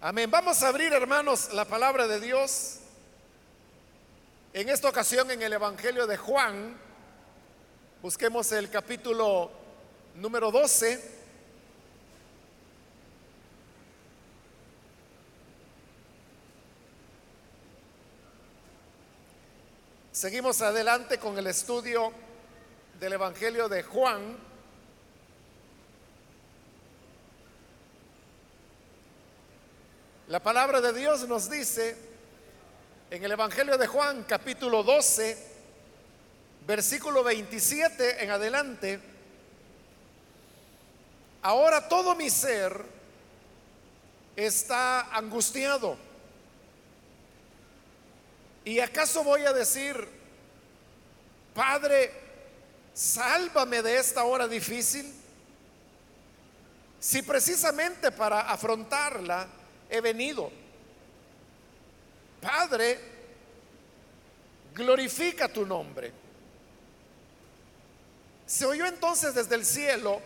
Amén. Vamos a abrir, hermanos, la palabra de Dios. En esta ocasión en el Evangelio de Juan, busquemos el capítulo número 12. Seguimos adelante con el estudio del Evangelio de Juan. La palabra de Dios nos dice en el Evangelio de Juan capítulo 12, versículo 27 en adelante, ahora todo mi ser está angustiado. ¿Y acaso voy a decir, Padre, sálvame de esta hora difícil? Si precisamente para afrontarla he venido. Padre, glorifica tu nombre. Se oyó entonces desde el cielo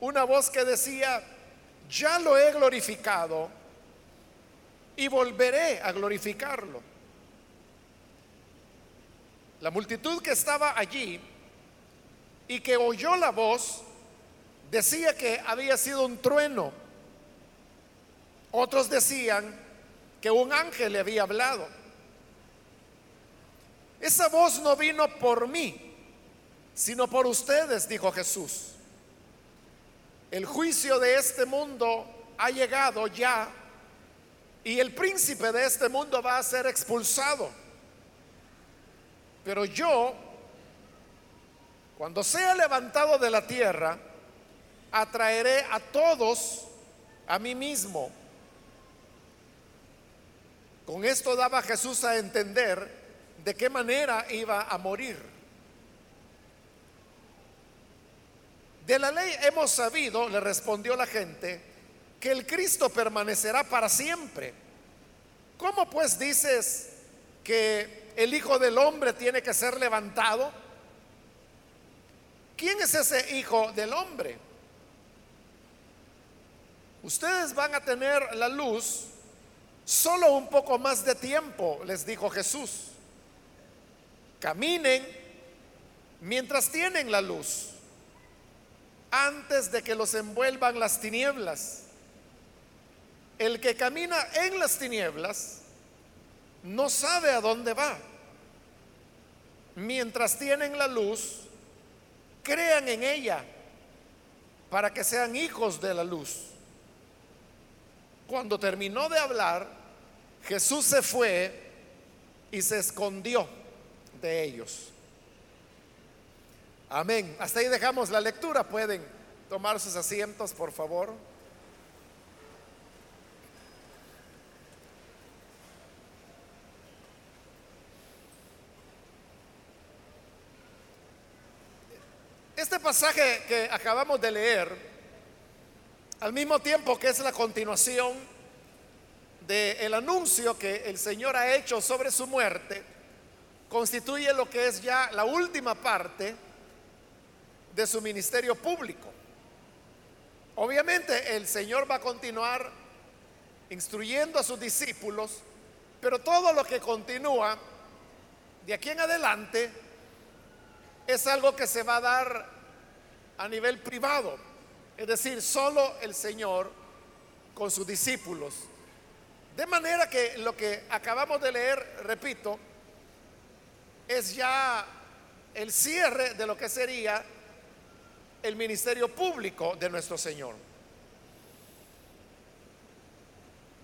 una voz que decía, ya lo he glorificado y volveré a glorificarlo. La multitud que estaba allí y que oyó la voz decía que había sido un trueno otros decían que un ángel le había hablado. Esa voz no vino por mí, sino por ustedes, dijo Jesús. El juicio de este mundo ha llegado ya y el príncipe de este mundo va a ser expulsado. Pero yo, cuando sea levantado de la tierra, atraeré a todos a mí mismo. Con esto daba Jesús a entender de qué manera iba a morir. De la ley hemos sabido, le respondió la gente, que el Cristo permanecerá para siempre. ¿Cómo pues dices que el Hijo del Hombre tiene que ser levantado? ¿Quién es ese Hijo del Hombre? Ustedes van a tener la luz Solo un poco más de tiempo, les dijo Jesús. Caminen mientras tienen la luz, antes de que los envuelvan las tinieblas. El que camina en las tinieblas no sabe a dónde va. Mientras tienen la luz, crean en ella para que sean hijos de la luz. Cuando terminó de hablar, Jesús se fue y se escondió de ellos. Amén. Hasta ahí dejamos la lectura. Pueden tomar sus asientos, por favor. Este pasaje que acabamos de leer al mismo tiempo que es la continuación del anuncio que el Señor ha hecho sobre su muerte, constituye lo que es ya la última parte de su ministerio público. Obviamente el Señor va a continuar instruyendo a sus discípulos, pero todo lo que continúa de aquí en adelante es algo que se va a dar a nivel privado es decir, solo el Señor con sus discípulos. De manera que lo que acabamos de leer, repito, es ya el cierre de lo que sería el ministerio público de nuestro Señor.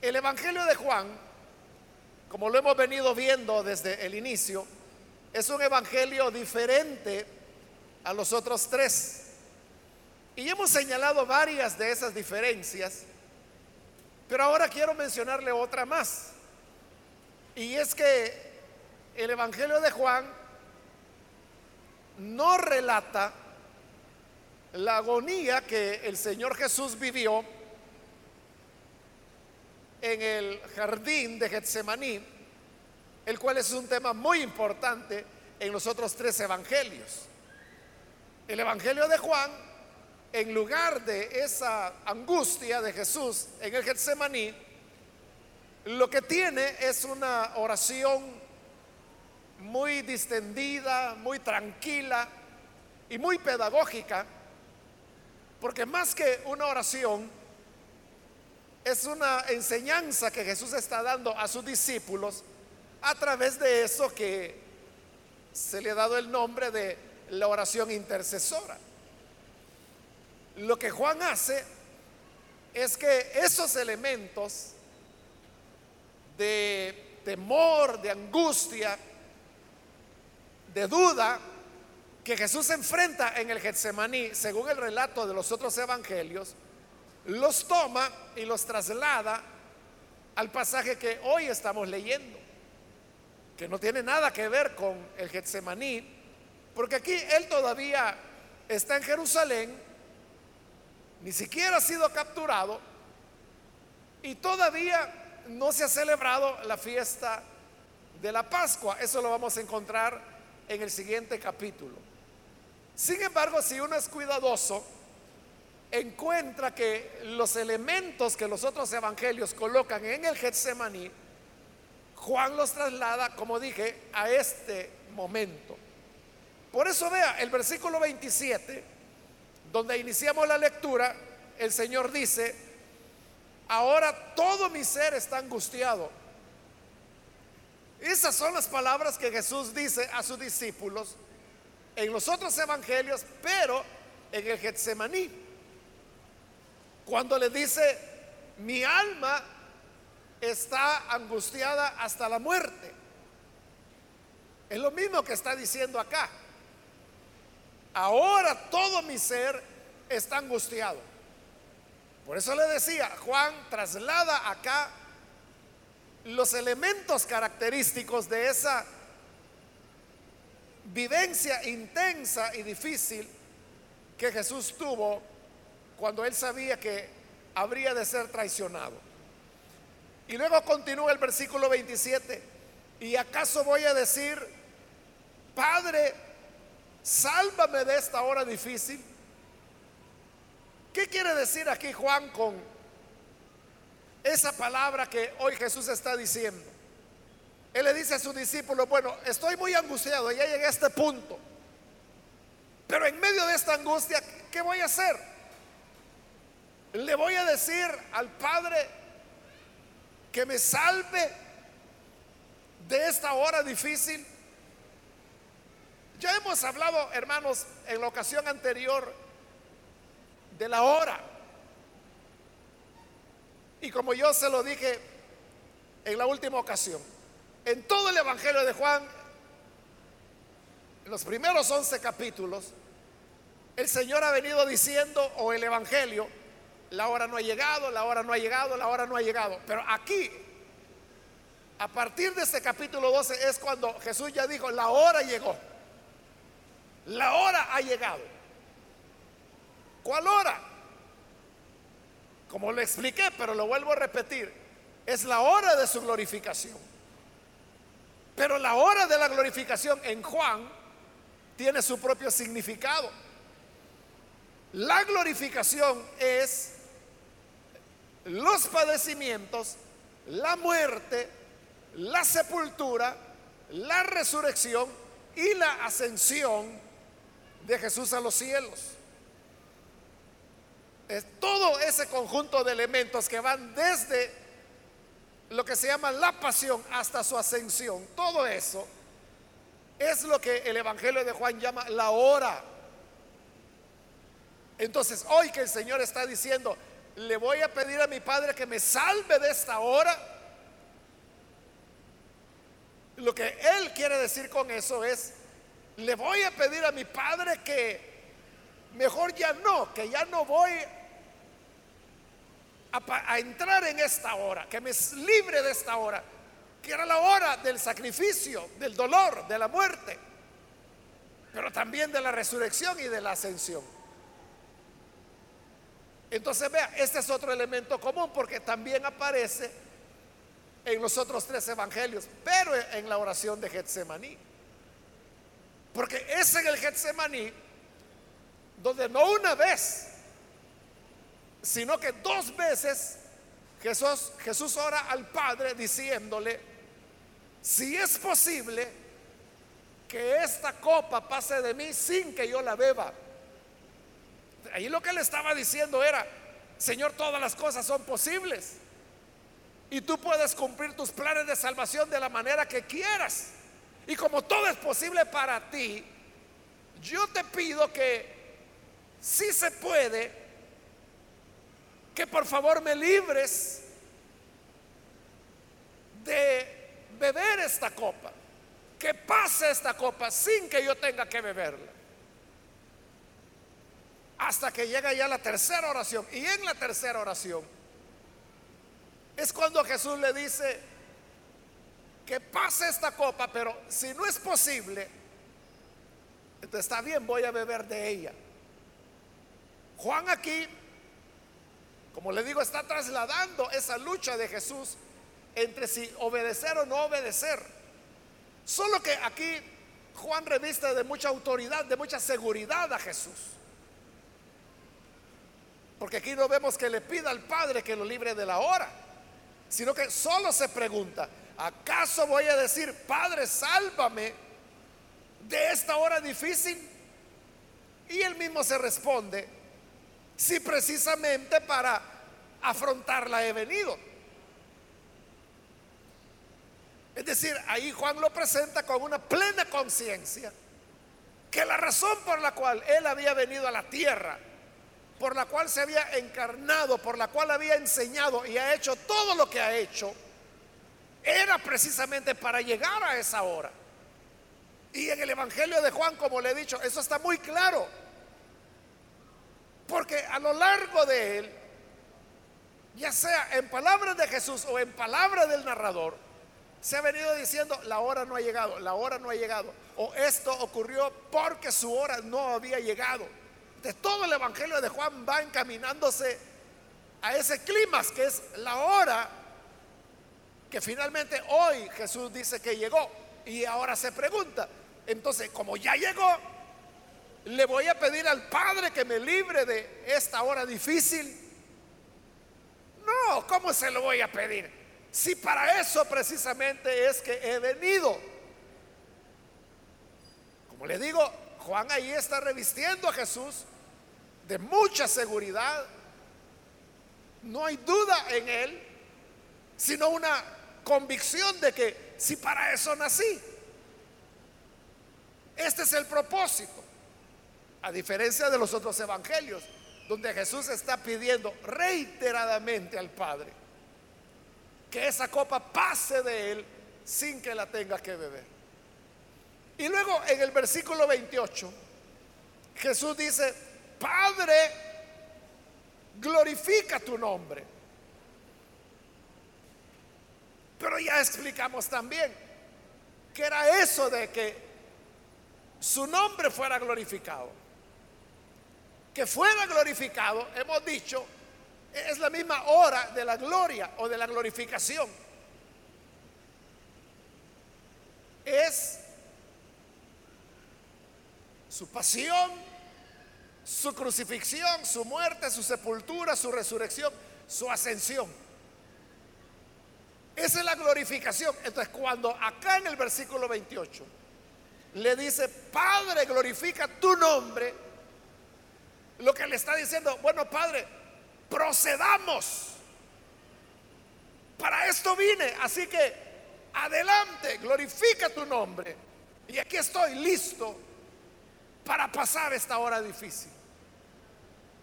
El Evangelio de Juan, como lo hemos venido viendo desde el inicio, es un evangelio diferente a los otros tres. Y hemos señalado varias de esas diferencias, pero ahora quiero mencionarle otra más. Y es que el Evangelio de Juan no relata la agonía que el Señor Jesús vivió en el jardín de Getsemaní, el cual es un tema muy importante en los otros tres evangelios. El Evangelio de Juan en lugar de esa angustia de Jesús en el Getsemaní, lo que tiene es una oración muy distendida, muy tranquila y muy pedagógica, porque más que una oración, es una enseñanza que Jesús está dando a sus discípulos a través de eso que se le ha dado el nombre de la oración intercesora. Lo que Juan hace es que esos elementos de temor, de angustia, de duda que Jesús enfrenta en el Getsemaní, según el relato de los otros evangelios, los toma y los traslada al pasaje que hoy estamos leyendo, que no tiene nada que ver con el Getsemaní, porque aquí él todavía está en Jerusalén, ni siquiera ha sido capturado y todavía no se ha celebrado la fiesta de la Pascua. Eso lo vamos a encontrar en el siguiente capítulo. Sin embargo, si uno es cuidadoso, encuentra que los elementos que los otros evangelios colocan en el Getsemaní, Juan los traslada, como dije, a este momento. Por eso vea el versículo 27, donde iniciamos la lectura, el Señor dice, ahora todo mi ser está angustiado. Esas son las palabras que Jesús dice a sus discípulos en los otros evangelios, pero en el Getsemaní. Cuando le dice, mi alma está angustiada hasta la muerte. Es lo mismo que está diciendo acá. Ahora todo mi ser está angustiado. Por eso le decía, Juan traslada acá los elementos característicos de esa vivencia intensa y difícil que Jesús tuvo cuando él sabía que habría de ser traicionado. Y luego continúa el versículo 27. ¿Y acaso voy a decir, Padre, sálvame de esta hora difícil? ¿Qué quiere decir aquí Juan con esa palabra que hoy Jesús está diciendo? Él le dice a su discípulo, bueno, estoy muy angustiado, ya llegué a este punto. Pero en medio de esta angustia, ¿qué voy a hacer? Le voy a decir al Padre que me salve de esta hora difícil. Ya hemos hablado, hermanos, en la ocasión anterior de la hora. Y como yo se lo dije en la última ocasión, en todo el Evangelio de Juan, en los primeros 11 capítulos, el Señor ha venido diciendo, o el Evangelio, la hora no ha llegado, la hora no ha llegado, la hora no ha llegado. Pero aquí, a partir de este capítulo 12 es cuando Jesús ya dijo, la hora llegó. La hora ha llegado. ¿Cuál hora? Como lo expliqué, pero lo vuelvo a repetir, es la hora de su glorificación. Pero la hora de la glorificación en Juan tiene su propio significado. La glorificación es los padecimientos, la muerte, la sepultura, la resurrección y la ascensión de Jesús a los cielos. Es todo ese conjunto de elementos que van desde lo que se llama la pasión hasta su ascensión, todo eso es lo que el Evangelio de Juan llama la hora. Entonces, hoy que el Señor está diciendo, le voy a pedir a mi Padre que me salve de esta hora. Lo que Él quiere decir con eso es, le voy a pedir a mi Padre que mejor ya no, que ya no voy a, a entrar en esta hora, que me libre de esta hora, que era la hora del sacrificio, del dolor, de la muerte, pero también de la resurrección y de la ascensión. Entonces vea, este es otro elemento común porque también aparece en los otros tres evangelios, pero en la oración de Getsemaní. Porque es en el Getsemaní donde no una vez, sino que dos veces Jesús, Jesús ora al Padre diciéndole, si es posible que esta copa pase de mí sin que yo la beba. Ahí lo que le estaba diciendo era, Señor, todas las cosas son posibles. Y tú puedes cumplir tus planes de salvación de la manera que quieras. Y como todo es posible para ti, yo te pido que si se puede, que por favor me libres de beber esta copa, que pase esta copa sin que yo tenga que beberla. Hasta que llega ya la tercera oración. Y en la tercera oración es cuando Jesús le dice que pase esta copa, pero si no es posible, entonces está bien, voy a beber de ella. Juan aquí, como le digo, está trasladando esa lucha de Jesús entre si obedecer o no obedecer. Solo que aquí Juan reviste de mucha autoridad, de mucha seguridad a Jesús. Porque aquí no vemos que le pida al Padre que lo libre de la hora, sino que solo se pregunta, ¿acaso voy a decir, Padre, sálvame de esta hora difícil? Y él mismo se responde, si precisamente para afrontarla he venido. Es decir, ahí Juan lo presenta con una plena conciencia que la razón por la cual él había venido a la tierra, por la cual se había encarnado, por la cual había enseñado y ha hecho todo lo que ha hecho, era precisamente para llegar a esa hora. Y en el Evangelio de Juan, como le he dicho, eso está muy claro. Porque a lo largo de él, ya sea en palabras de Jesús o en palabras del narrador, se ha venido diciendo, la hora no ha llegado, la hora no ha llegado. O esto ocurrió porque su hora no había llegado. De todo el Evangelio de Juan va encaminándose a ese clima que es la hora que finalmente hoy Jesús dice que llegó. Y ahora se pregunta, entonces como ya llegó, le voy a pedir al Padre que me libre de esta hora difícil. No, ¿cómo se lo voy a pedir? Si para eso precisamente es que he venido. Como le digo, Juan ahí está revistiendo a Jesús de mucha seguridad. No hay duda en él, sino una convicción de que si para eso nací. Este es el propósito. A diferencia de los otros evangelios, donde Jesús está pidiendo reiteradamente al Padre que esa copa pase de él sin que la tenga que beber. Y luego en el versículo 28, Jesús dice, Padre, glorifica tu nombre. Pero ya explicamos también que era eso de que su nombre fuera glorificado que fuera glorificado, hemos dicho, es la misma hora de la gloria o de la glorificación. Es su pasión, su crucifixión, su muerte, su sepultura, su resurrección, su ascensión. Esa es la glorificación. Entonces, cuando acá en el versículo 28 le dice, Padre, glorifica tu nombre, lo que le está diciendo, bueno, Padre, procedamos. Para esto vine, así que adelante, glorifica tu nombre. Y aquí estoy listo para pasar esta hora difícil.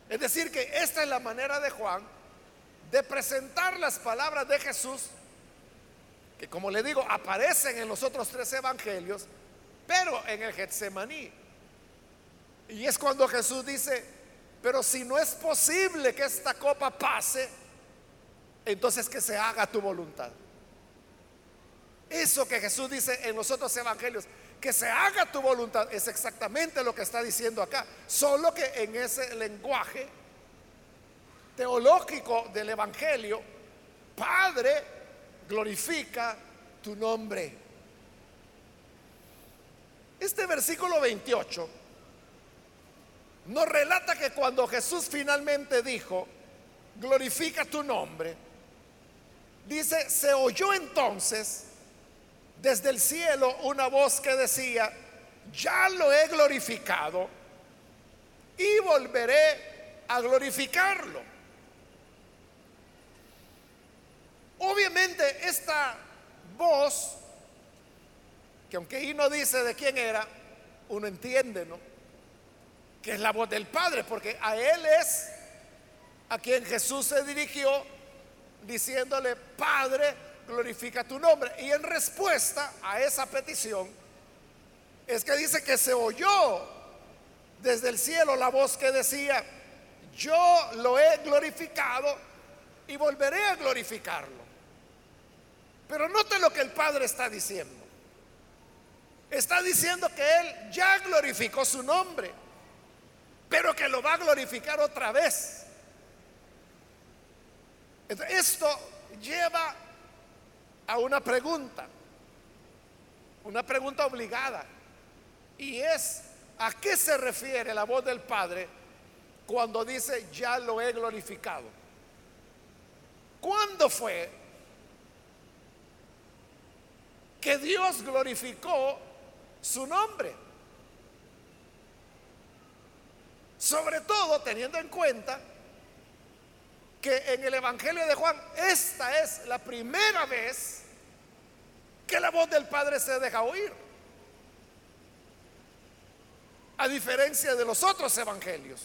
Es decir, que esta es la manera de Juan de presentar las palabras de Jesús, que como le digo, aparecen en los otros tres evangelios, pero en el Getsemaní. Y es cuando Jesús dice, pero si no es posible que esta copa pase, entonces que se haga tu voluntad. Eso que Jesús dice en los otros evangelios, que se haga tu voluntad, es exactamente lo que está diciendo acá. Solo que en ese lenguaje teológico del evangelio, Padre, glorifica tu nombre. Este versículo 28 nos relata que cuando Jesús finalmente dijo, glorifica tu nombre. Dice, se oyó entonces desde el cielo una voz que decía, ya lo he glorificado y volveré a glorificarlo. Obviamente esta voz, que aunque ahí no dice de quién era, uno entiende, ¿no? Que es la voz del Padre, porque a Él es a quien Jesús se dirigió diciéndole, Padre, glorifica tu nombre. Y en respuesta a esa petición, es que dice que se oyó desde el cielo la voz que decía, yo lo he glorificado y volveré a glorificarlo. Pero note lo que el Padre está diciendo. Está diciendo que Él ya glorificó su nombre, pero que lo va a glorificar otra vez. Esto lleva a una pregunta, una pregunta obligada, y es, ¿a qué se refiere la voz del Padre cuando dice, ya lo he glorificado? ¿Cuándo fue que Dios glorificó su nombre. Sobre todo teniendo en cuenta que en el Evangelio de Juan esta es la primera vez que la voz del Padre se deja oír. A diferencia de los otros evangelios.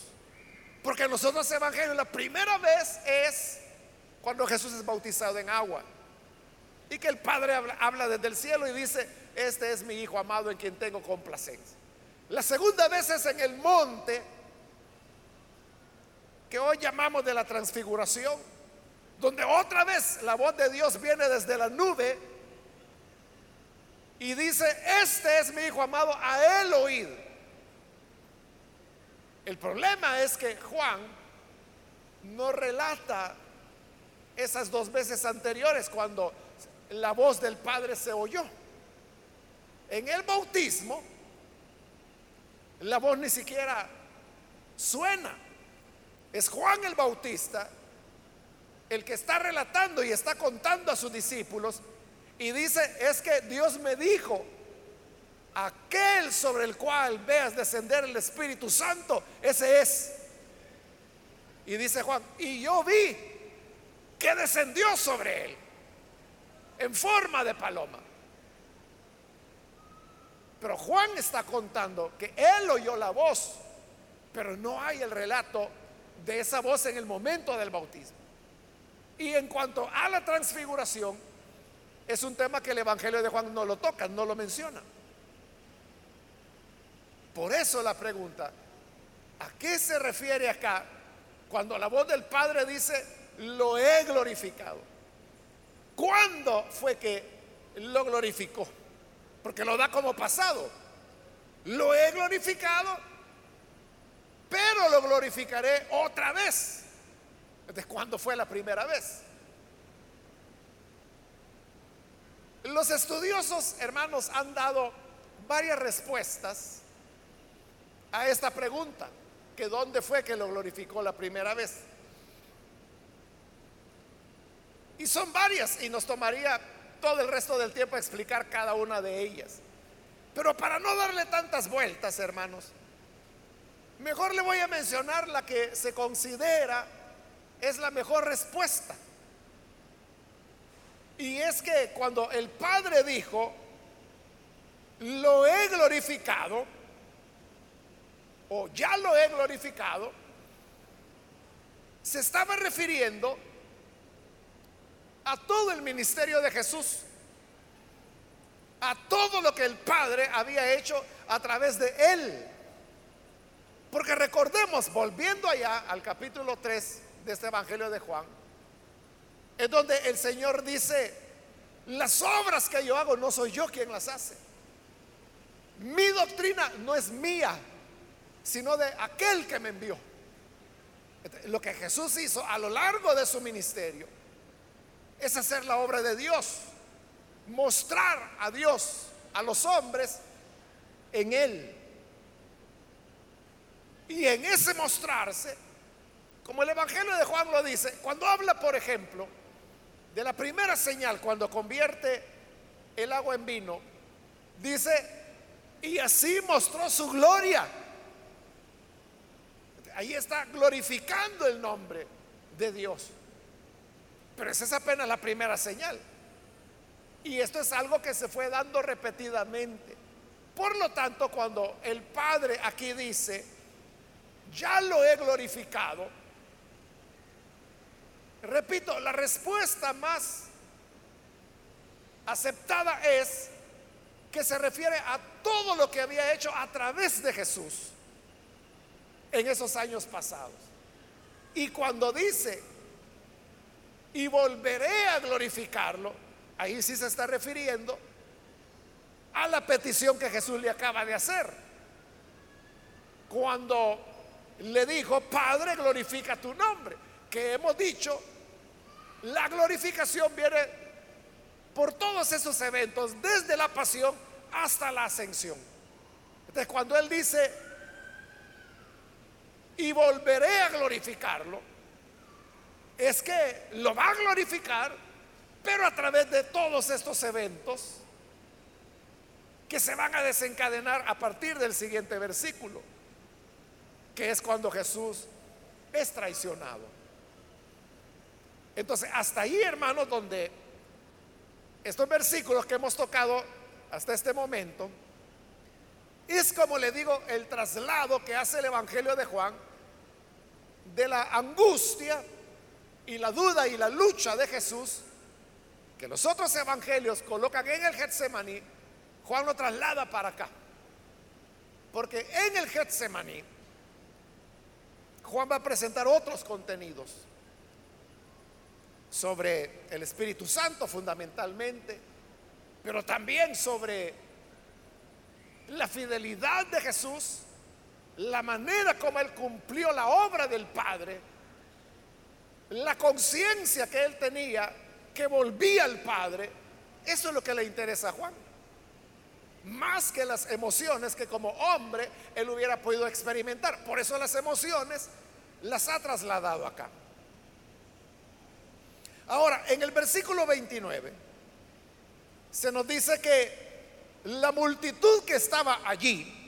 Porque en los otros evangelios la primera vez es cuando Jesús es bautizado en agua. Y que el Padre habla, desde el cielo y dice, este es mi Hijo amado en quien tengo complacencia. La segunda vez es en el monte, que hoy llamamos de la transfiguración, donde otra vez la voz de Dios viene desde la nube y dice, este es mi Hijo amado, a él oíd. El problema es que Juan no relata esas dos veces anteriores cuando la voz del Padre se oyó. En el bautismo, la voz ni siquiera suena. Es Juan el Bautista el que está relatando y está contando a sus discípulos y dice, es que Dios me dijo, aquel sobre el cual veas descender el Espíritu Santo, ese es. Y dice Juan, y yo vi que descendió sobre él en forma de paloma. Pero Juan está contando que él oyó la voz, pero no hay el relato de esa voz en el momento del bautismo. Y en cuanto a la transfiguración, es un tema que el Evangelio de Juan no lo toca, no lo menciona. Por eso la pregunta, ¿a qué se refiere acá cuando la voz del Padre dice, lo he glorificado? ¿Cuándo fue que lo glorificó? Porque lo da como pasado. Lo he glorificado, pero lo glorificaré otra vez. Entonces, ¿cuándo fue la primera vez? Los estudiosos, hermanos, han dado varias respuestas a esta pregunta, que dónde fue que lo glorificó la primera vez. Y son varias y nos tomaría todo el resto del tiempo explicar cada una de ellas. Pero para no darle tantas vueltas, hermanos, mejor le voy a mencionar la que se considera es la mejor respuesta. Y es que cuando el Padre dijo, lo he glorificado, o ya lo he glorificado, se estaba refiriendo a todo el ministerio de Jesús, a todo lo que el Padre había hecho a través de él. Porque recordemos, volviendo allá al capítulo 3 de este Evangelio de Juan, es donde el Señor dice, las obras que yo hago no soy yo quien las hace. Mi doctrina no es mía, sino de aquel que me envió. Lo que Jesús hizo a lo largo de su ministerio es hacer la obra de Dios, mostrar a Dios, a los hombres, en Él. Y en ese mostrarse, Como el Evangelio de Juan lo dice, cuando habla, por ejemplo, de la primera señal, cuando convierte el agua en vino, dice, y así mostró su gloria. Ahí está glorificando el nombre de Dios. Pero esa es apenas la primera señal. Y esto es algo que se fue dando repetidamente. Por lo tanto, cuando el Padre aquí dice, ya lo he glorificado, repito, la respuesta más aceptada es que se refiere a todo lo que había hecho a través de Jesús en esos años pasados. Y cuando dice, y volveré a glorificarlo, ahí sí se está refiriendo a la petición que Jesús le acaba de hacer. Cuando le dijo, Padre, glorifica tu nombre, que hemos dicho, la glorificación viene por todos esos eventos, desde la pasión hasta la ascensión. Entonces, cuando Él dice, y volveré a glorificarlo, es que lo va a glorificar, pero a través de todos estos eventos que se van a desencadenar a partir del siguiente versículo, que es cuando Jesús es traicionado. Entonces, hasta ahí, hermanos, donde estos versículos que hemos tocado hasta este momento, es como le digo, el traslado que hace el Evangelio de Juan de la angustia y la duda y la lucha de Jesús, que los otros evangelios colocan en el Getsemaní, Juan lo traslada para acá. Porque en el Getsemaní, Juan va a presentar otros contenidos sobre el Espíritu Santo fundamentalmente, pero también sobre la fidelidad de Jesús, la manera como él cumplió la obra del Padre, la conciencia que él tenía que volvía al Padre, eso es lo que le interesa a Juan. Más que las emociones que como hombre él hubiera podido experimentar. Por eso las emociones las ha trasladado acá. Ahora, en el versículo 29 se nos dice que la multitud que estaba allí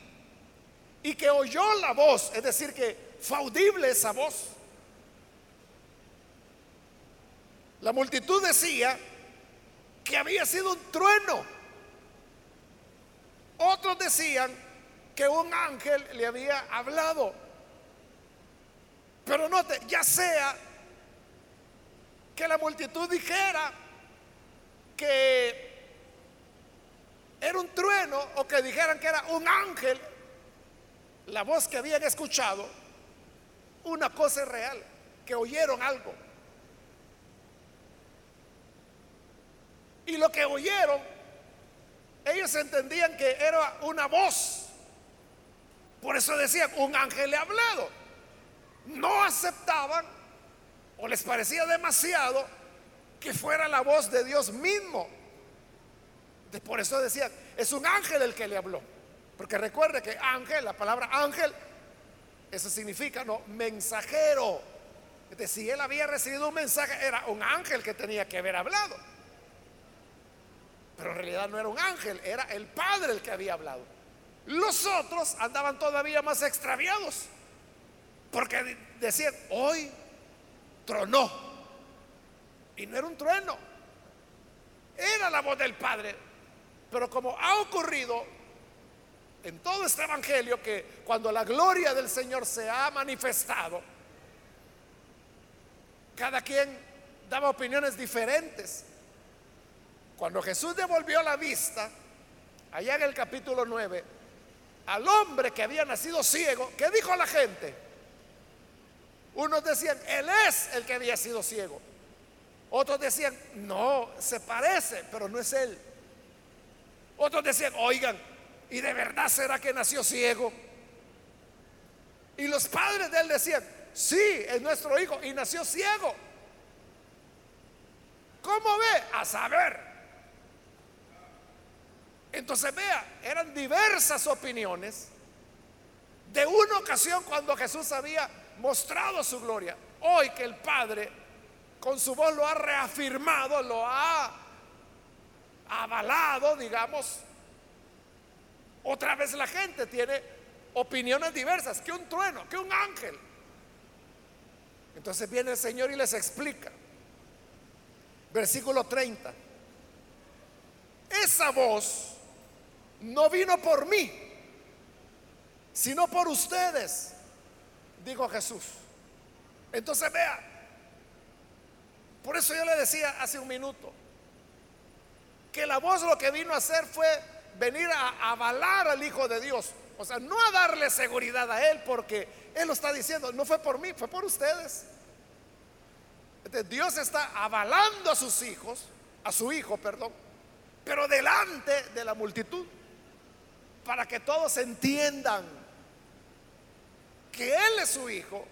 y que oyó la voz, es decir, que fue audible esa voz. La multitud decía que había sido un trueno. Otros decían que un ángel le había hablado. Pero note, ya sea que la multitud dijera que era un trueno o que dijeran que era un ángel, la voz que habían escuchado, una cosa es real, que oyeron algo. Y lo que oyeron, ellos entendían que era una voz. Por eso decían, un ángel le ha hablado. No aceptaban o les parecía demasiado que fuera la voz de Dios mismo. Por eso decían, es un ángel el que le habló. Porque recuerde que ángel, la palabra ángel, eso significa, no, mensajero. Es si él había recibido un mensaje, era un ángel que tenía que haber hablado. Pero en realidad no era un ángel, era el Padre el que había hablado. Los otros andaban todavía más extraviados. Porque decían, hoy tronó. Y no era un trueno. Era la voz del Padre. Pero como ha ocurrido en todo este Evangelio que cuando la gloria del Señor se ha manifestado, cada quien daba opiniones diferentes. Cuando Jesús devolvió la vista, allá en el capítulo 9, al hombre que había nacido ciego, ¿qué dijo la gente? Unos decían, Él es el que había sido ciego. Otros decían, no, se parece, pero no es Él. Otros decían, oigan, ¿Y de verdad será que nació ciego? Y los padres de él decían, sí, es nuestro hijo y nació ciego. ¿Cómo ve? A saber. Entonces vea, eran diversas opiniones. De una ocasión cuando Jesús había mostrado su gloria. Hoy que el Padre con su voz lo ha reafirmado, lo ha avalado, digamos, otra vez la gente tiene opiniones diversas, que un trueno, que un ángel. Entonces viene el Señor y les explica. Versículo 30. Esa voz no vino por mí, sino por ustedes, dijo Jesús. Entonces vea, por eso yo le decía hace un minuto, que la voz lo que vino a hacer fue venir a avalar al Hijo de Dios. O sea, no a darle seguridad a Él, porque Él lo está diciendo, no fue por mí, fue por ustedes. Dios está avalando a sus hijos, a su Hijo, perdón, pero delante de la multitud, para que todos entiendan que Él es su Hijo,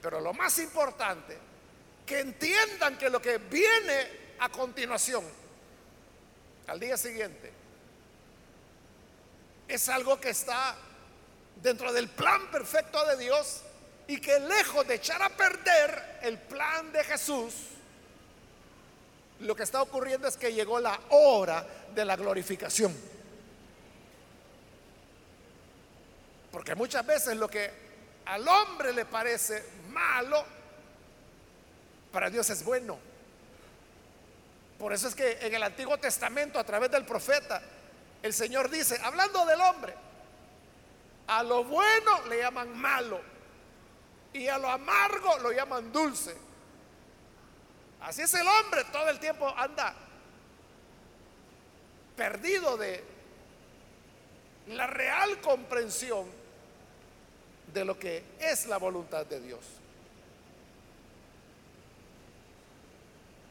pero lo más importante, que entiendan que lo que viene a continuación, al día siguiente, es algo que está dentro del plan perfecto de Dios y que lejos de echar a perder el plan de Jesús, lo que está ocurriendo es que llegó la hora de la glorificación. Porque muchas veces lo que al hombre le parece malo, para Dios es bueno. Por eso es que en el Antiguo Testamento, a través del profeta, el Señor dice, hablando del hombre, a lo bueno le llaman malo y a lo amargo lo llaman dulce. Así es el hombre, todo el tiempo anda perdido de la real comprensión de lo que es la voluntad de Dios.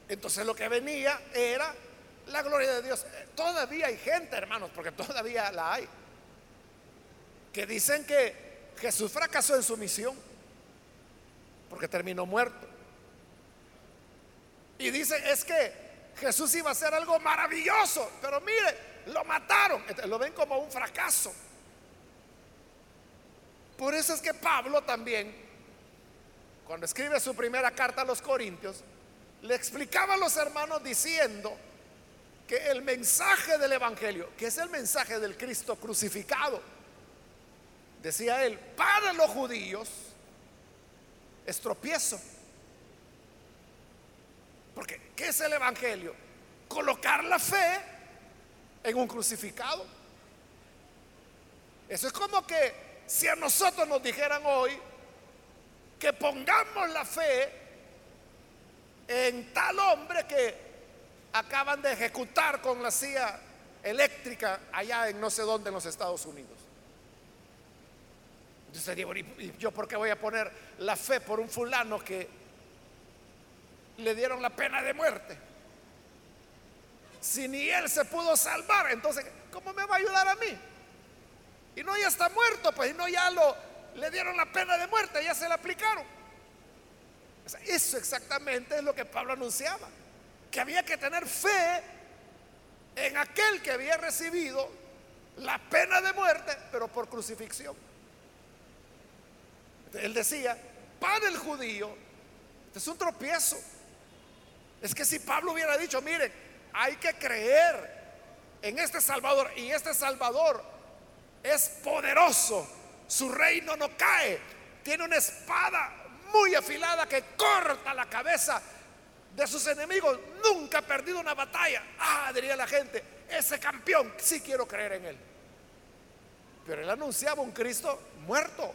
Entonces lo que venía era la gloria de Dios. Todavía hay gente, hermanos, porque todavía la hay, que dicen que Jesús fracasó en su misión, porque terminó muerto. Y dicen, es que Jesús iba a hacer algo maravilloso, pero mire, lo mataron. Lo ven como un fracaso. Por eso es que Pablo también, cuando escribe su primera carta a los Corintios, le explicaba a los hermanos diciendo que el mensaje del Evangelio, que es el mensaje del Cristo crucificado, decía él, para los judíos es tropiezo. Porque, ¿qué es el Evangelio? Colocar la fe en un crucificado. Eso es como que si a nosotros nos dijeran hoy que pongamos la fe en tal hombre que acaban de ejecutar con la CIA eléctrica allá en no sé dónde en los Estados Unidos. Entonces digo, ¿y yo por qué voy a poner la fe por un fulano que le dieron la pena de muerte? Si ni él se pudo salvar, entonces, ¿cómo me va a ayudar a mí? Y no ya está muerto, pues, y no ya lo le dieron la pena de muerte, ya se la aplicaron. Eso exactamente es lo que Pablo anunciaba, que había que tener fe en aquel que había recibido la pena de muerte, pero por crucifixión. Él decía, para el judío, este es un tropiezo. Es que si Pablo hubiera dicho, miren, hay que creer en este Salvador y este Salvador es poderoso, su reino no cae, tiene una espada muy afilada que corta la cabeza de sus enemigos. Nunca ha perdido una batalla. Ah, diría la gente, ese campeón, sí quiero creer en él. Pero él anunciaba un Cristo muerto.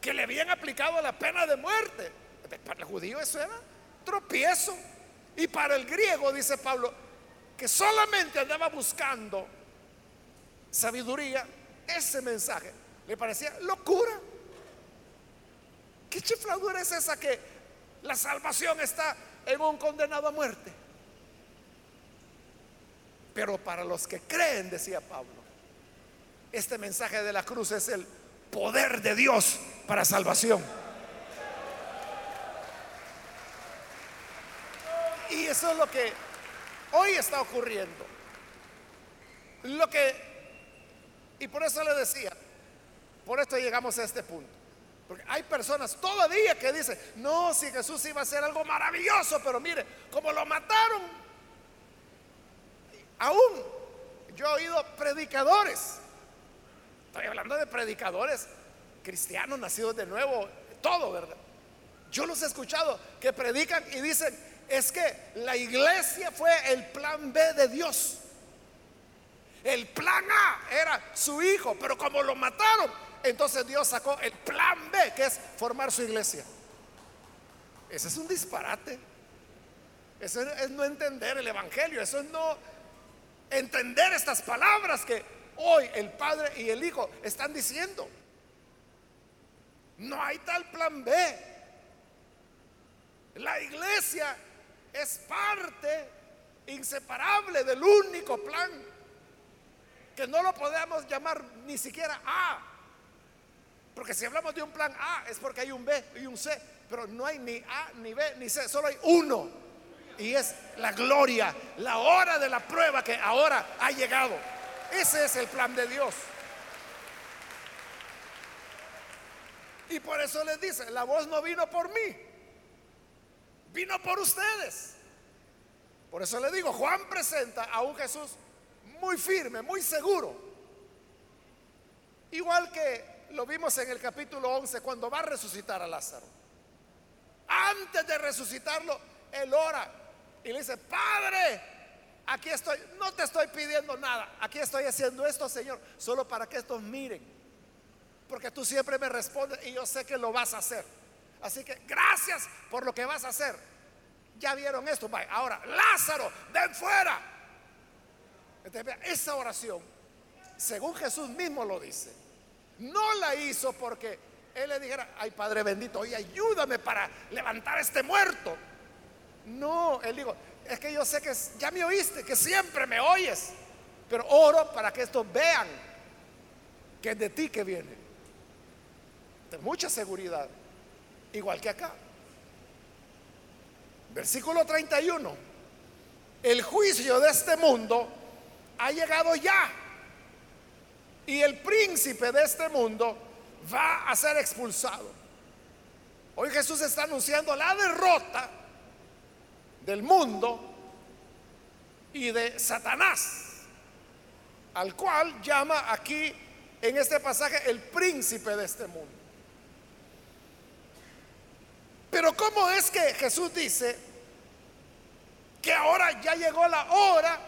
Que le habían aplicado la pena de muerte. Para el judío eso era tropiezo. Y para el griego, dice Pablo, que solamente andaba buscando sabiduría, ese mensaje le parecía locura. ¿Qué chifladura es esa que la salvación está en un condenado a muerte? Pero para los que creen, decía Pablo, este mensaje de la cruz es el poder de Dios para salvación. Y eso es lo que hoy está ocurriendo. Lo que, y por eso le decía, por esto llegamos a este punto. Porque hay personas todavía que dicen, no, si Jesús iba a hacer algo maravilloso, pero mire, como lo mataron, aún yo he oído predicadores, estoy hablando de predicadores cristianos nacidos de nuevo, todo, ¿verdad? Yo los he escuchado que predican y dicen, es que la iglesia fue el plan B de Dios. El plan A era su hijo, pero como lo mataron, entonces Dios sacó el plan B, que es formar su iglesia. Ese es un disparate. Eso es no entender el Evangelio. Eso es no entender estas palabras que hoy el Padre y el Hijo están diciendo. No hay tal plan B. La iglesia es parte inseparable del único plan que no lo podemos llamar ni siquiera A. Porque si hablamos de un plan A es porque hay un B y un C, pero no hay ni A, ni B, ni C, solo hay uno. Y es la gloria, la hora de la prueba que ahora ha llegado. Ese es el plan de Dios. Y por eso les dice, la voz no vino por mí, vino por ustedes. Por eso le digo, Juan presenta a un Jesús muy firme, muy seguro. Igual que lo vimos en el capítulo 11 cuando va a resucitar a Lázaro. Antes de resucitarlo, él ora y le dice, Padre, aquí estoy, no te estoy pidiendo nada, aquí estoy haciendo esto, Señor, solo para que estos miren. Porque tú siempre me respondes y yo sé que lo vas a hacer. Así que gracias por lo que vas a hacer. Ya vieron esto, Ahora, Lázaro, ven fuera. esa oración, según Jesús mismo lo dice, no la hizo porque él le dijera, ay Padre bendito, oye, ayúdame para levantar a este muerto. No, él dijo, es que yo sé que ya me oíste, que siempre me oyes, pero oro para que estos vean que es de ti que viene. De mucha seguridad, igual que acá. Versículo 31. El juicio de este mundo ha llegado ya y el príncipe de este mundo va a ser expulsado. Hoy Jesús está anunciando la derrota del mundo y de Satanás, al cual llama aquí en este pasaje el príncipe de este mundo. Pero ¿cómo es que Jesús dice que ahora ya llegó la hora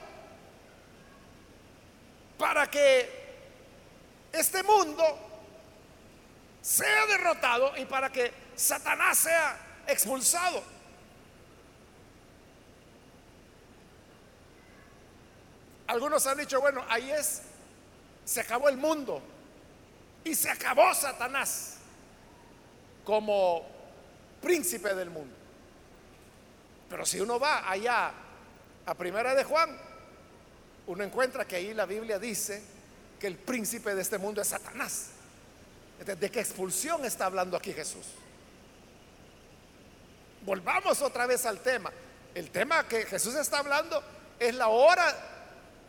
para que este mundo sea derrotado y para que Satanás sea expulsado. Algunos han dicho, bueno, ahí es, se acabó el mundo y se acabó Satanás como príncipe del mundo. Pero si uno va allá a Primera de Juan, uno encuentra que ahí la Biblia dice que el príncipe de este mundo es Satanás. ¿De qué expulsión está hablando aquí Jesús? Volvamos otra vez al tema. El tema que Jesús está hablando es la hora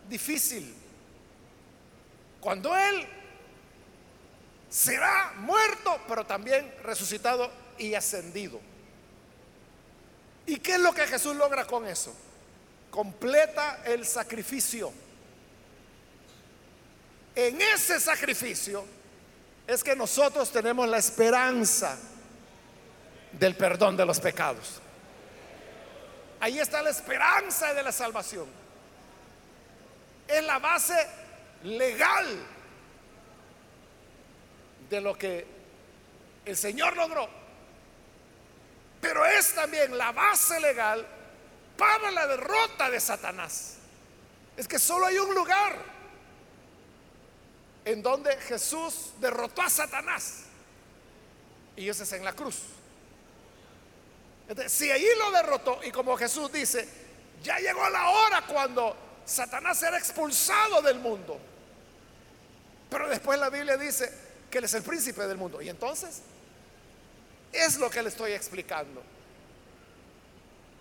difícil. Cuando Él será muerto, pero también resucitado y ascendido. ¿Y qué es lo que Jesús logra con eso? Completa el sacrificio. En ese sacrificio es que nosotros tenemos la esperanza del perdón de los pecados. Ahí está la esperanza de la salvación. Es la base legal de lo que el Señor logró. Pero es también la base legal para la derrota de Satanás. Es que solo hay un lugar en donde Jesús derrotó a Satanás. Y ese es en la cruz. si ahí lo derrotó, y como Jesús dice, ya llegó la hora cuando Satanás será expulsado del mundo. Pero después la Biblia dice que Él es el príncipe del mundo. Y entonces, es lo que le estoy explicando.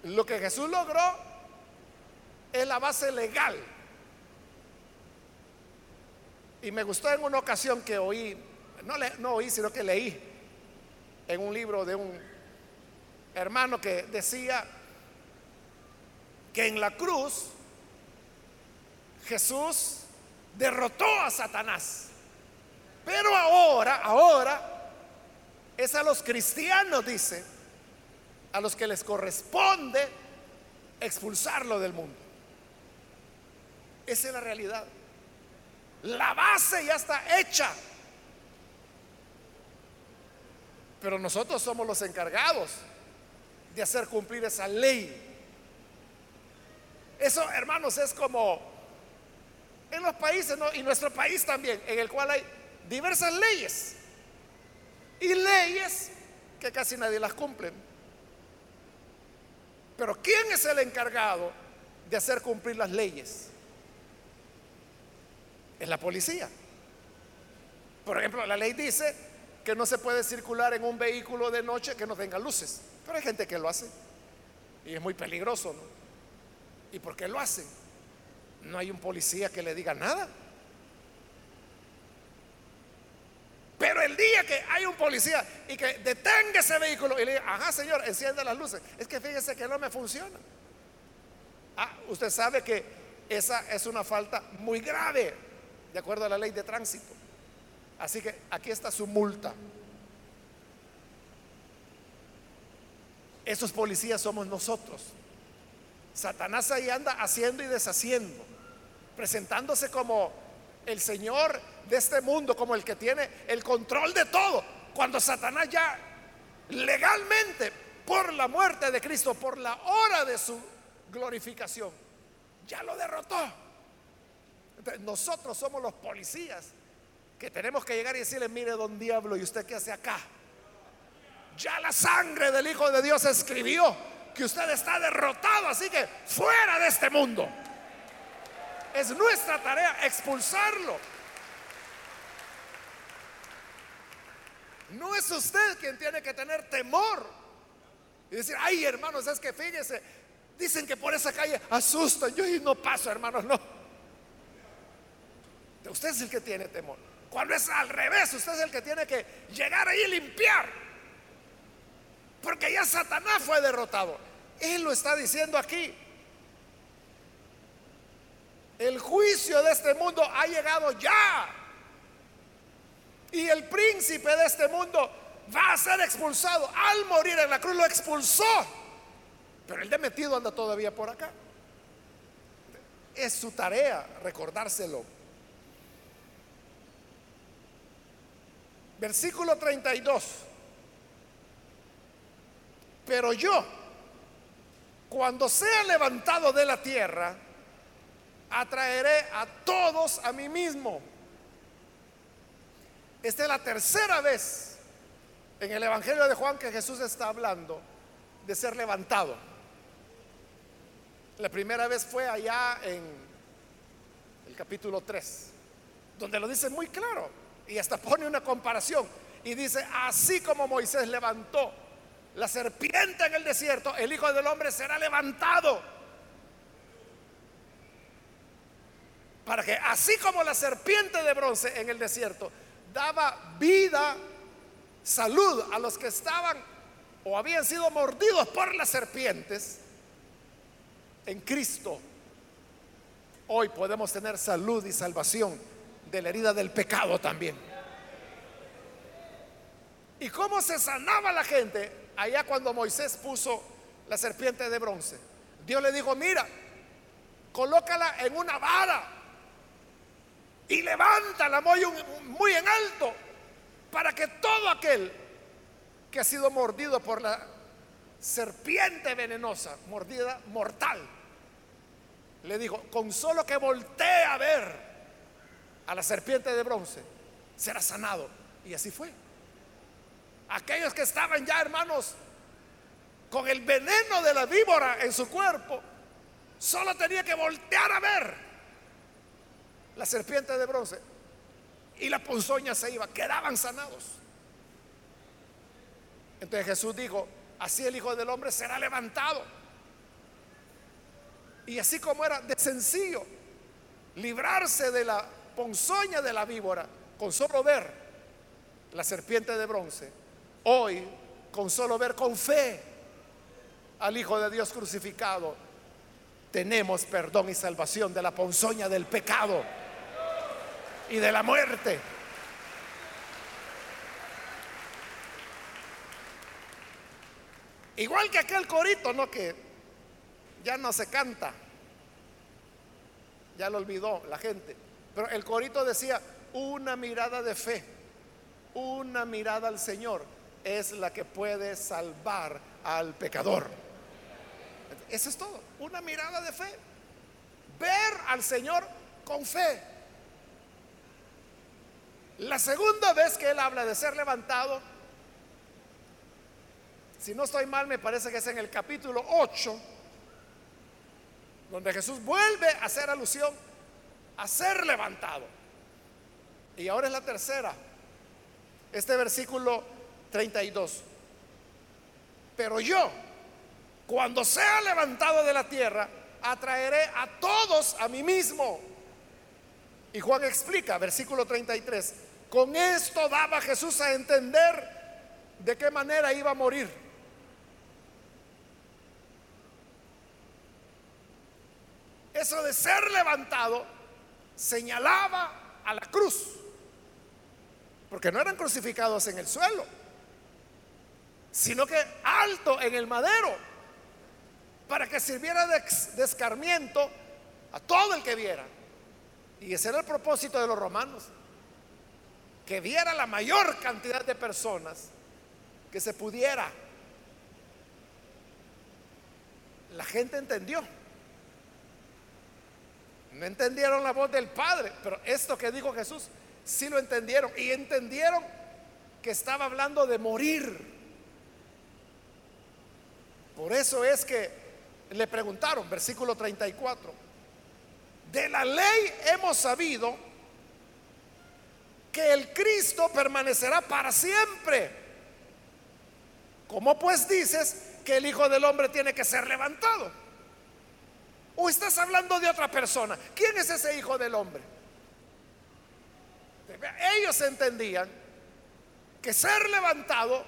Lo que Jesús logró es la base legal y me gustó en una ocasión que oí no, le, no oí, sino que leí en un libro de un hermano que decía que en la cruz Jesús derrotó a Satanás. Pero ahora, ahora, es a los cristianos, dice, a los que les corresponde expulsarlo del mundo. Esa es la realidad. La base ya está hecha. Pero nosotros somos los encargados de hacer cumplir esa ley. Eso, hermanos, es como en los países, y nuestro país también, en el cual hay diversas leyes. Y leyes que casi nadie las cumplen. Pero ¿quién es el encargado de hacer cumplir las leyes? Es la policía. Por ejemplo, la ley dice que no se puede circular en un vehículo de noche que no tenga luces. Pero hay gente que lo hace. Y es muy peligroso, ¿no? ¿Y por qué lo hacen? No hay un policía que le diga nada. Pero el día que hay un policía y que detenga ese vehículo y le diga, ajá señor, enciende las luces, es que fíjese que no me funciona. Ah, usted sabe que esa es una falta muy grave, de acuerdo a la ley de tránsito. Así que aquí está su multa. Esos policías somos nosotros. Satanás ahí anda haciendo y deshaciendo, presentándose como el Señor de este mundo, como el que tiene el control de todo. Cuando Satanás ya legalmente, por la muerte de Cristo, por la hora de su glorificación, ya lo derrotó. nosotros somos los policías que tenemos que llegar y decirle, mire, don diablo, ¿y usted qué hace acá? Ya la sangre del Hijo de Dios escribió que usted está derrotado, así que fuera de este mundo. Es nuestra tarea expulsarlo. No es usted quien tiene que tener temor y decir, ay hermanos, es que fíjese, dicen que por esa calle asustan, yo no paso, hermanos, no. Usted es el que tiene temor. Cuando es al revés, usted es el que tiene que llegar ahí y limpiar. Porque ya Satanás fue derrotado. Él lo está diciendo aquí. El juicio de este mundo ha llegado ya. Y el príncipe de este mundo va a ser expulsado. Al morir en la cruz lo expulsó. Pero el de metido anda todavía por acá. Es su tarea recordárselo. Versículo 32. Pero yo, cuando sea levantado de la tierra, atraeré a todos a mí mismo. Esta es la tercera vez en el Evangelio de Juan que Jesús está hablando de ser levantado. La primera vez fue allá en el capítulo 3, donde lo dice muy claro y hasta pone una comparación y dice, así como Moisés levantó la serpiente en el desierto, el Hijo del Hombre será levantado. Para que así como la serpiente de bronce en el desierto daba vida, salud a los que estaban o habían sido mordidos por las serpientes, en Cristo hoy podemos tener salud y salvación de la herida del pecado también. ¿Y cómo se sanaba la gente allá cuando Moisés puso la serpiente de bronce? Dios le dijo, mira, colócala en una vara y levántala muy, muy en alto para que todo aquel que ha sido mordido por la serpiente venenosa, mordida mortal, le dijo, con solo que voltee a ver a la serpiente de bronce, será sanado. Y así fue. Aquellos que estaban ya, hermanos, con el veneno de la víbora en su cuerpo, solo tenía que voltear a ver la serpiente de bronce y la ponzoña se iba, quedaban sanados. Entonces Jesús dijo, así el Hijo del Hombre será levantado. Y así como era de sencillo librarse de la ponzoña de la víbora con solo ver la serpiente de bronce, hoy con solo ver con fe al Hijo de Dios crucificado, tenemos perdón y salvación de la ponzoña del pecado y de la muerte. Igual que aquel corito, ¿no? Que ya no se canta. Ya lo olvidó la gente. Pero el corito decía, una mirada de fe, una mirada al Señor es la que puede salvar al pecador. Eso es todo, una mirada de fe. Ver al Señor con fe. La segunda vez que él habla de ser levantado, si no estoy mal, me parece que es en el capítulo 8, donde Jesús vuelve a hacer alusión a ser levantado. Y ahora es la tercera, este versículo 32. Pero yo, cuando sea levantado de la tierra, atraeré a todos a mí mismo. Y Juan explica, versículo 33, con esto daba Jesús a entender de qué manera iba a morir. Eso de ser levantado señalaba a la cruz, porque no eran crucificados en el suelo, sino que alto en el madero, para que sirviera de, escarmiento a todo el que viera. Y ese era el propósito de los romanos, que viera la mayor cantidad de personas que se pudiera. La gente entendió. No entendieron la voz del Padre, pero esto que dijo Jesús sí lo entendieron y entendieron que estaba hablando de morir. Por eso es que le preguntaron, versículo 34, de la ley hemos sabido que el Cristo permanecerá para siempre. ¿Cómo pues dices que el Hijo del Hombre tiene que ser levantado? ¿O estás hablando de otra persona? ¿Quién es ese hijo del hombre? Ellos entendían que ser levantado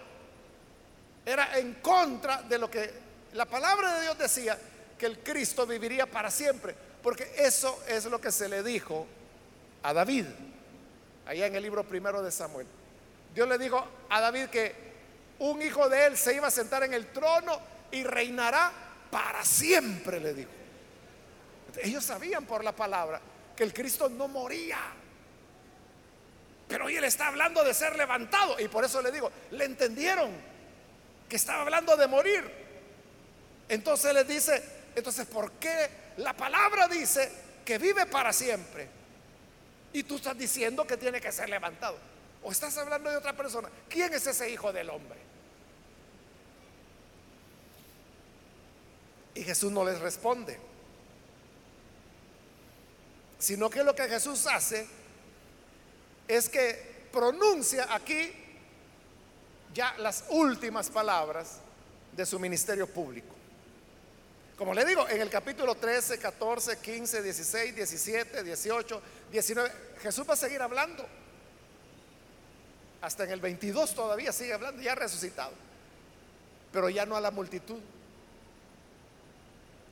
era en contra de lo que la palabra de Dios decía, que el Cristo viviría para siempre. Porque eso es lo que se le dijo a David, allá en el libro primero de Samuel. Dios le dijo a David que un hijo de él se iba a sentar en el trono y reinará para siempre, le dijo. Ellos sabían por la palabra que el Cristo no moría. Pero hoy él está hablando de ser levantado. Y por eso le digo, le entendieron que estaba hablando de morir. Entonces le dice, entonces, ¿por qué la palabra dice que vive para siempre? Y tú estás diciendo que tiene que ser levantado. O estás hablando de otra persona. ¿Quién es ese hijo del hombre? Y Jesús no les responde sino que lo que Jesús hace es que pronuncia aquí ya las últimas palabras de su ministerio público. Como le digo, en el capítulo 13, 14, 15, 16, 17, 18, 19, Jesús va a seguir hablando. Hasta en el 22 todavía sigue hablando, ya resucitado. Pero ya no a la multitud.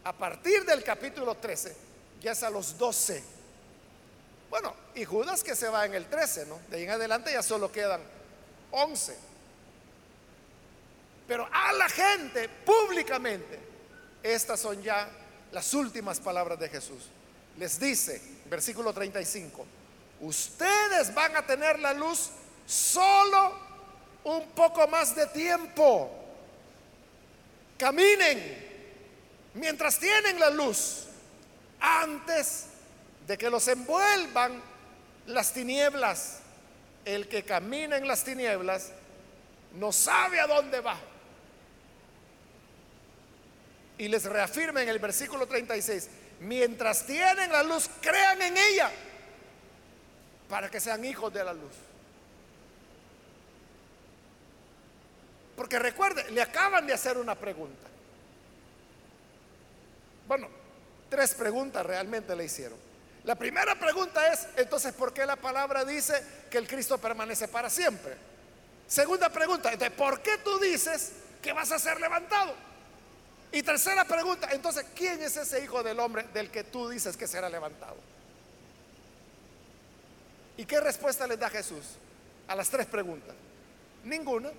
A partir del capítulo 13, ya es a los 12 bueno, y Judas que se va en el 13, ¿no? De ahí en adelante ya solo quedan 11. Pero a la gente, públicamente, estas son ya las últimas palabras de Jesús. Les dice, versículo 35, ustedes van a tener la luz solo un poco más de tiempo. Caminen mientras tienen la luz antes de que los envuelvan las tinieblas. El que camina en las tinieblas no sabe a dónde va. Y les reafirma en el versículo 36, mientras tienen la luz, crean en ella para que sean hijos de la luz. Porque recuerde, le acaban de hacer una pregunta. Bueno, tres preguntas realmente le hicieron. La primera pregunta es, entonces, ¿por qué la palabra dice que el Cristo permanece para siempre? Segunda pregunta, ¿por qué tú dices que vas a ser levantado? Y tercera pregunta, entonces, ¿quién es ese hijo del hombre del que tú dices que será levantado? ¿Y qué respuesta les da Jesús a las tres preguntas? Ninguna.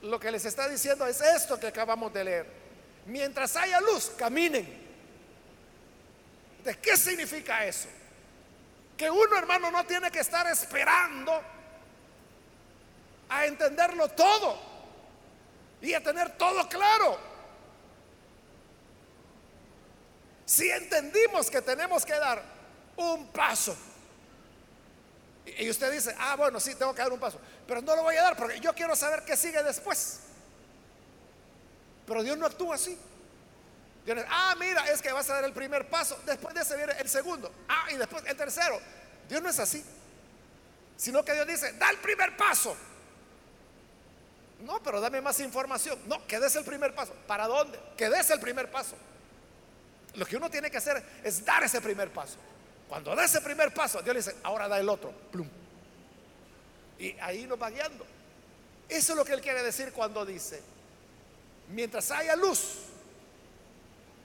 Lo que les está diciendo es esto que acabamos de leer. Mientras haya luz, caminen. ¿De qué significa eso? Que uno, hermano, no tiene que estar esperando a entenderlo todo y a tener todo claro. Si entendimos que tenemos que dar un paso, y usted dice, ah, bueno, sí, tengo que dar un paso, pero no lo voy a dar porque yo quiero saber qué sigue después. Pero Dios no actúa así. ah, mira, es que vas a dar el primer paso, después de ese viene el segundo, ah, y después el tercero. Dios no es así, sino que Dios dice, da el primer paso. No, pero dame más información. No, que des el primer paso. ¿Para dónde? Que des el primer paso. Lo que uno tiene que hacer es dar ese primer paso. Cuando da ese primer paso, Dios le dice, ahora da el otro. Plum. Y ahí nos va guiando. Eso es lo que Él quiere decir cuando dice, mientras haya luz,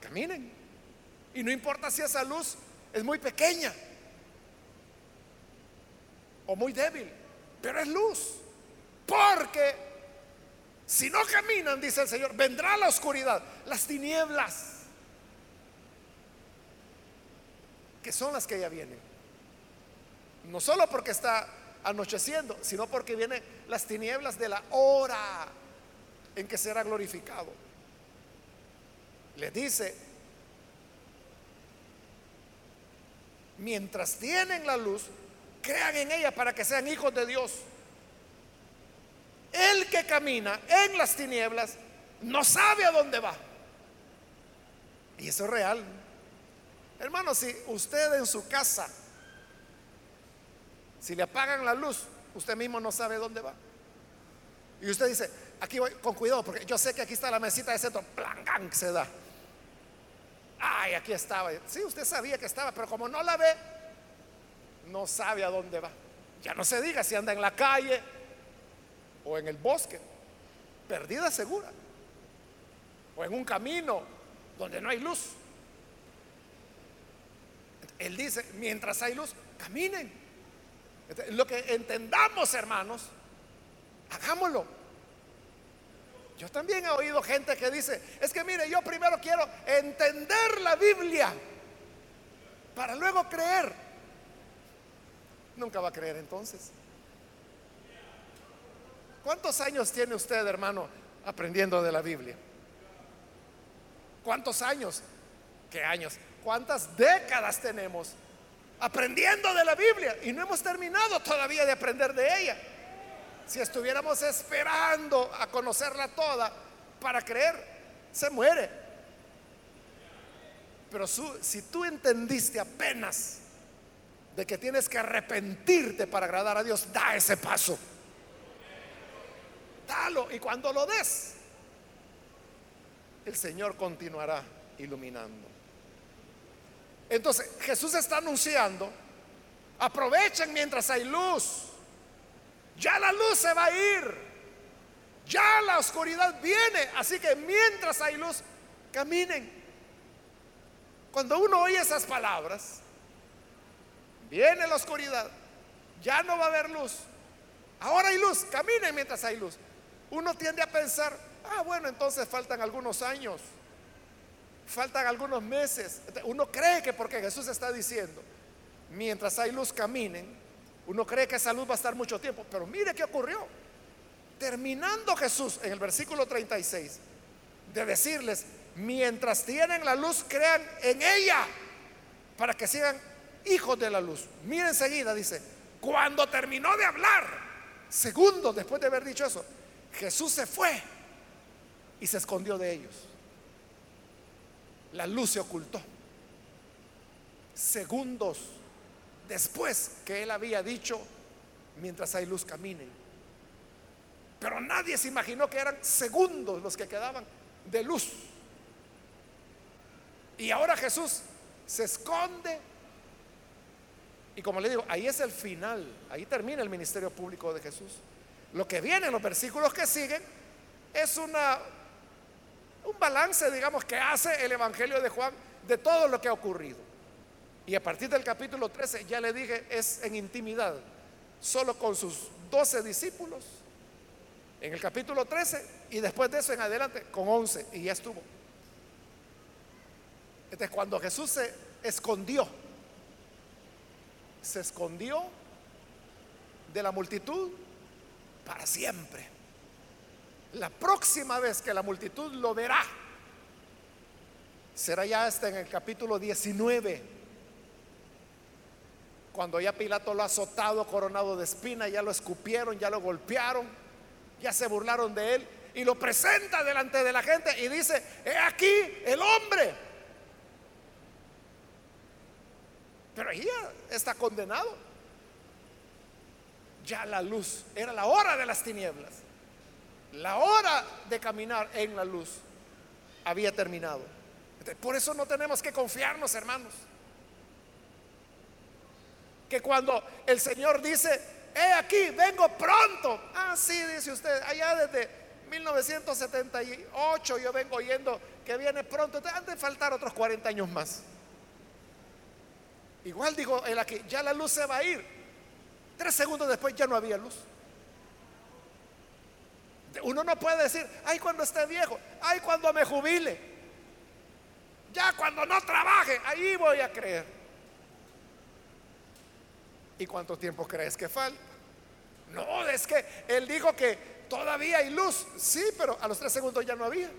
caminen. Y no importa si esa luz es muy pequeña o muy débil, pero es luz. Porque si no caminan, dice el Señor, vendrá la oscuridad, las tinieblas. Que son las que ya vienen. No solo porque está anocheciendo, sino porque vienen las tinieblas de la hora en que será glorificado. Le dice, mientras tienen la luz, crean en ella para que sean hijos de Dios. El que camina en las tinieblas no sabe a dónde va. Y eso es real. Hermano, si usted en su casa, si le apagan la luz, usted mismo no sabe dónde va. Y usted dice, aquí voy con cuidado, porque yo sé que aquí está la mesita de centro, plan, se da. Ay, aquí estaba. Sí, usted sabía que estaba, pero como no la ve, no sabe a dónde va. Ya no se diga si anda en la calle o en el bosque, perdida segura, o en un camino donde no hay luz. Él dice, mientras hay luz, caminen. Lo que entendamos, hermanos, hagámoslo. Yo también he oído gente que dice, es que mire, yo primero quiero entender la Biblia para luego creer. Nunca va a creer entonces. ¿Cuántos años tiene usted, hermano, aprendiendo de la Biblia? ¿Cuántos años? ¿Qué años? ¿Cuántas décadas tenemos aprendiendo de la Biblia y no hemos terminado todavía de aprender de ella? Si estuviéramos esperando a conocerla toda para creer, se muere. Pero si tú entendiste apenas de que tienes que arrepentirte para agradar a Dios, da ese paso. Dalo y cuando lo des, el Señor continuará iluminando. Entonces Jesús está anunciando, aprovechen mientras hay luz. Ya la luz se va a ir. Ya la oscuridad viene. Así que mientras hay luz, caminen. Cuando uno oye esas palabras, viene la oscuridad. Ya no va a haber luz. Ahora hay luz. Caminen mientras hay luz. Uno tiende a pensar, ah, bueno, entonces faltan algunos años faltan algunos meses. Uno cree que porque Jesús está diciendo, mientras hay luz caminen, uno cree que esa luz va a estar mucho tiempo. Pero mire qué ocurrió. Terminando Jesús en el versículo 36 de decirles, mientras tienen la luz, crean en ella para que sean hijos de la luz. Miren enseguida, dice, cuando terminó de hablar, segundos después de haber dicho eso, Jesús se fue y se escondió de ellos la luz se ocultó. Segundos después que él había dicho, mientras hay luz caminen. Pero nadie se imaginó que eran segundos los que quedaban de luz. Y ahora Jesús se esconde. Y como le digo, ahí es el final, ahí termina el ministerio público de Jesús. Lo que viene en los versículos que siguen es una, un balance, digamos, que hace el Evangelio de Juan de todo lo que ha ocurrido. Y a partir del capítulo 13, ya le dije, es en intimidad, solo con sus doce discípulos, en el capítulo 13, y después de eso en adelante con 11, y ya estuvo. Entonces, cuando Jesús se escondió, se escondió de la multitud para siempre. La próxima vez que la multitud lo verá, será ya hasta en el capítulo 19 cuando ya Pilato lo ha azotado, coronado de espina, ya lo escupieron, ya lo golpearon, ya se burlaron de él y lo presenta delante de la gente y dice, he aquí el hombre. Pero ahí ya está condenado. Ya la luz, era la hora de las tinieblas. La hora de caminar en la luz había terminado. Por eso no tenemos que confiarnos, hermanos que cuando el Señor dice, he aquí, vengo pronto. Ah, sí, dice usted, allá desde 1978 yo vengo oyendo que viene pronto. Han de faltar otros 40 años más. Igual digo él aquí, ya la luz se va a ir. Tres segundos después ya no había luz. Uno no puede decir, ay, cuando esté viejo, ay, cuando me jubile. Ya cuando no trabaje, ahí voy a creer. ¿Y cuánto tiempo crees que falta? No, es que él dijo que todavía hay luz. Sí, pero a los tres segundos ya no había.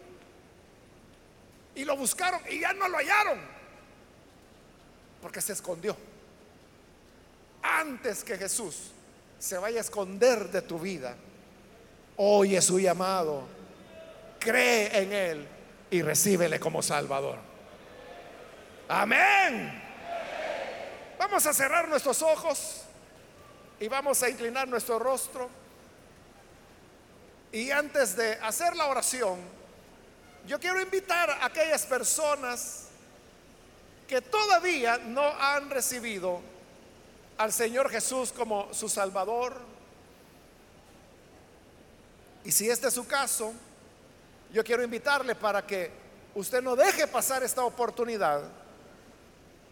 Y lo buscaron y ya no lo hallaron. Porque se escondió. Antes que Jesús se vaya a esconder de tu vida, oye su llamado, cree en Él y recíbele como Salvador. Amén. Vamos a cerrar nuestros ojos y vamos a inclinar nuestro rostro. Y antes de hacer la oración, yo quiero invitar a aquellas personas que todavía no han recibido al Señor Jesús como su Salvador. Y si este es su caso, yo quiero invitarle para que usted no deje pasar esta oportunidad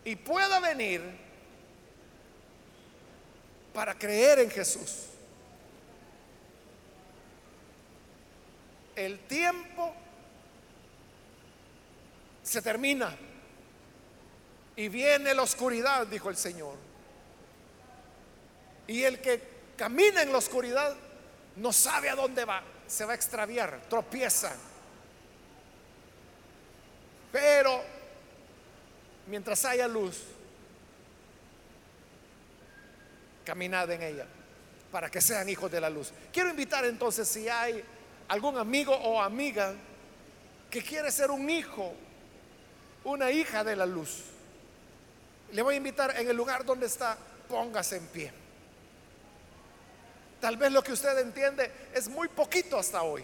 y pueda venir para creer en Jesús. El tiempo se termina y viene la oscuridad, dijo el Señor. Y el que camina en la oscuridad no sabe a dónde va, se va a extraviar, tropieza. Pero mientras haya luz, caminad en ella, para que sean hijos de la luz. Quiero invitar entonces si hay algún amigo o amiga que quiere ser un hijo, una hija de la luz. Le voy a invitar en el lugar donde está, póngase en pie. Tal vez lo que usted entiende es muy poquito hasta hoy.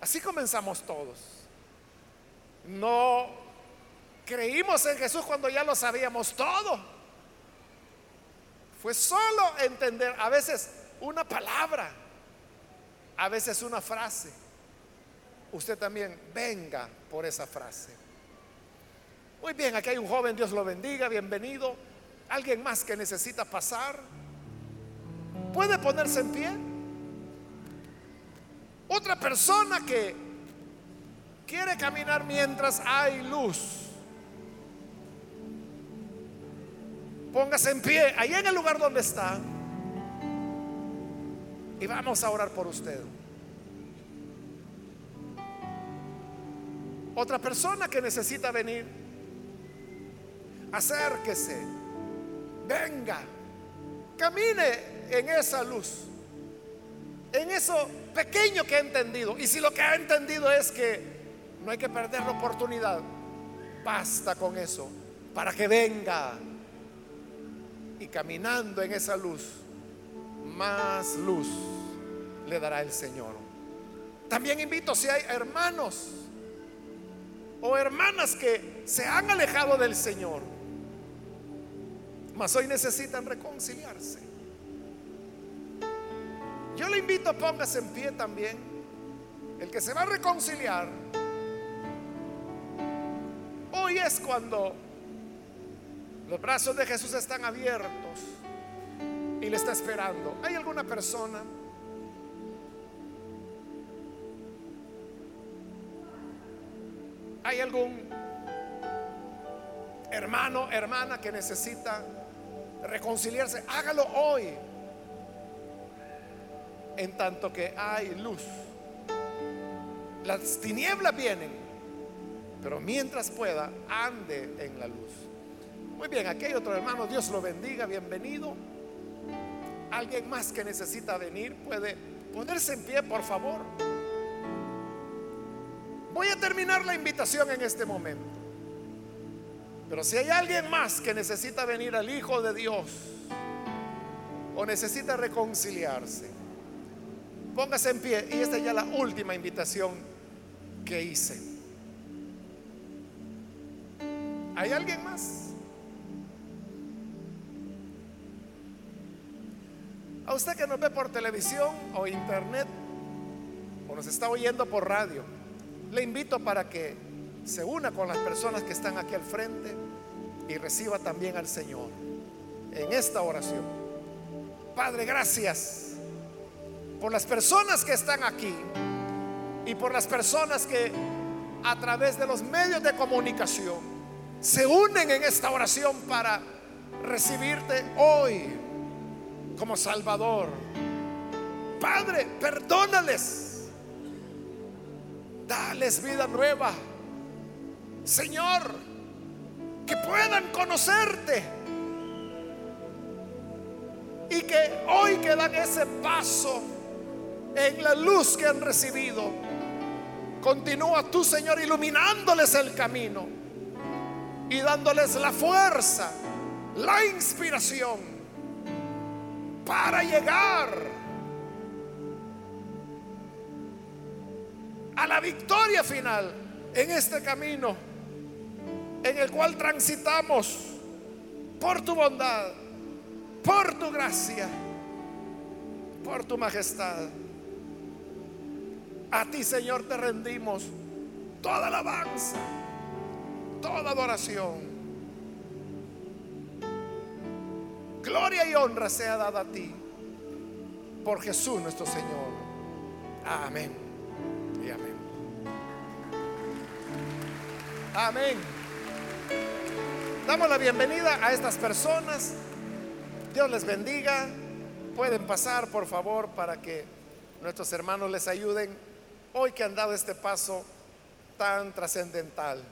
Así comenzamos todos. No creímos en Jesús cuando ya lo sabíamos todo. Fue solo entender a veces una palabra, a veces una frase. Usted también venga por esa frase. Muy bien, aquí hay un joven, Dios lo bendiga, bienvenido. Alguien más que necesita pasar. ¿Puede ponerse en pie? Otra persona que quiere caminar mientras hay luz. Póngase en pie, ahí en el lugar donde está. Y vamos a orar por usted. Otra persona que necesita venir, acérquese, venga, camine en esa luz, en eso pequeño que ha entendido. Y si lo que ha entendido es que no hay que perder la oportunidad, basta con eso, para que venga y caminando en esa luz, más luz le dará el Señor. También invito si hay hermanos o hermanas que se han alejado del Señor, mas hoy necesitan reconciliarse. Yo le invito, póngase en pie también. El que se va a reconciliar. Hoy es cuando los brazos de Jesús están abiertos y le está esperando. ¿Hay alguna persona? ¿Hay algún hermano, hermana que necesita reconciliarse? Hágalo hoy. En tanto que hay luz. Las tinieblas vienen, pero mientras pueda, ande en la luz. Muy bien, aquí hay otro hermano, Dios lo bendiga, bienvenido. Alguien más que necesita venir puede ponerse en pie, por favor. Voy a terminar la invitación en este momento. Pero si hay alguien más que necesita venir al Hijo de Dios o necesita reconciliarse, póngase en pie. Y esta es ya la última invitación que hice. ¿Hay alguien más? A usted que nos ve por televisión o internet o nos está oyendo por radio le invito para que se una con las personas que están aquí al frente y reciba también al Señor en esta oración. Padre, gracias por las personas que están aquí y por las personas que a través de los medios de comunicación se unen en esta oración para recibirte hoy como Salvador. Padre, perdónales Dales vida nueva. Señor, que puedan conocerte. Y que hoy que dan ese paso en la luz que han recibido, continúa tú, Señor, iluminándoles el camino y dándoles la fuerza, la inspiración para llegar a la victoria final en este camino en el cual transitamos por tu bondad, por tu gracia, por tu majestad. A ti, Señor, te rendimos toda alabanza, toda adoración. Gloria y honra sea dada a ti por Jesús nuestro Señor. Amén. Amén. Damos la bienvenida a estas personas. Dios les bendiga. Pueden pasar, por favor, para que nuestros hermanos les ayuden hoy que han dado este paso tan trascendental.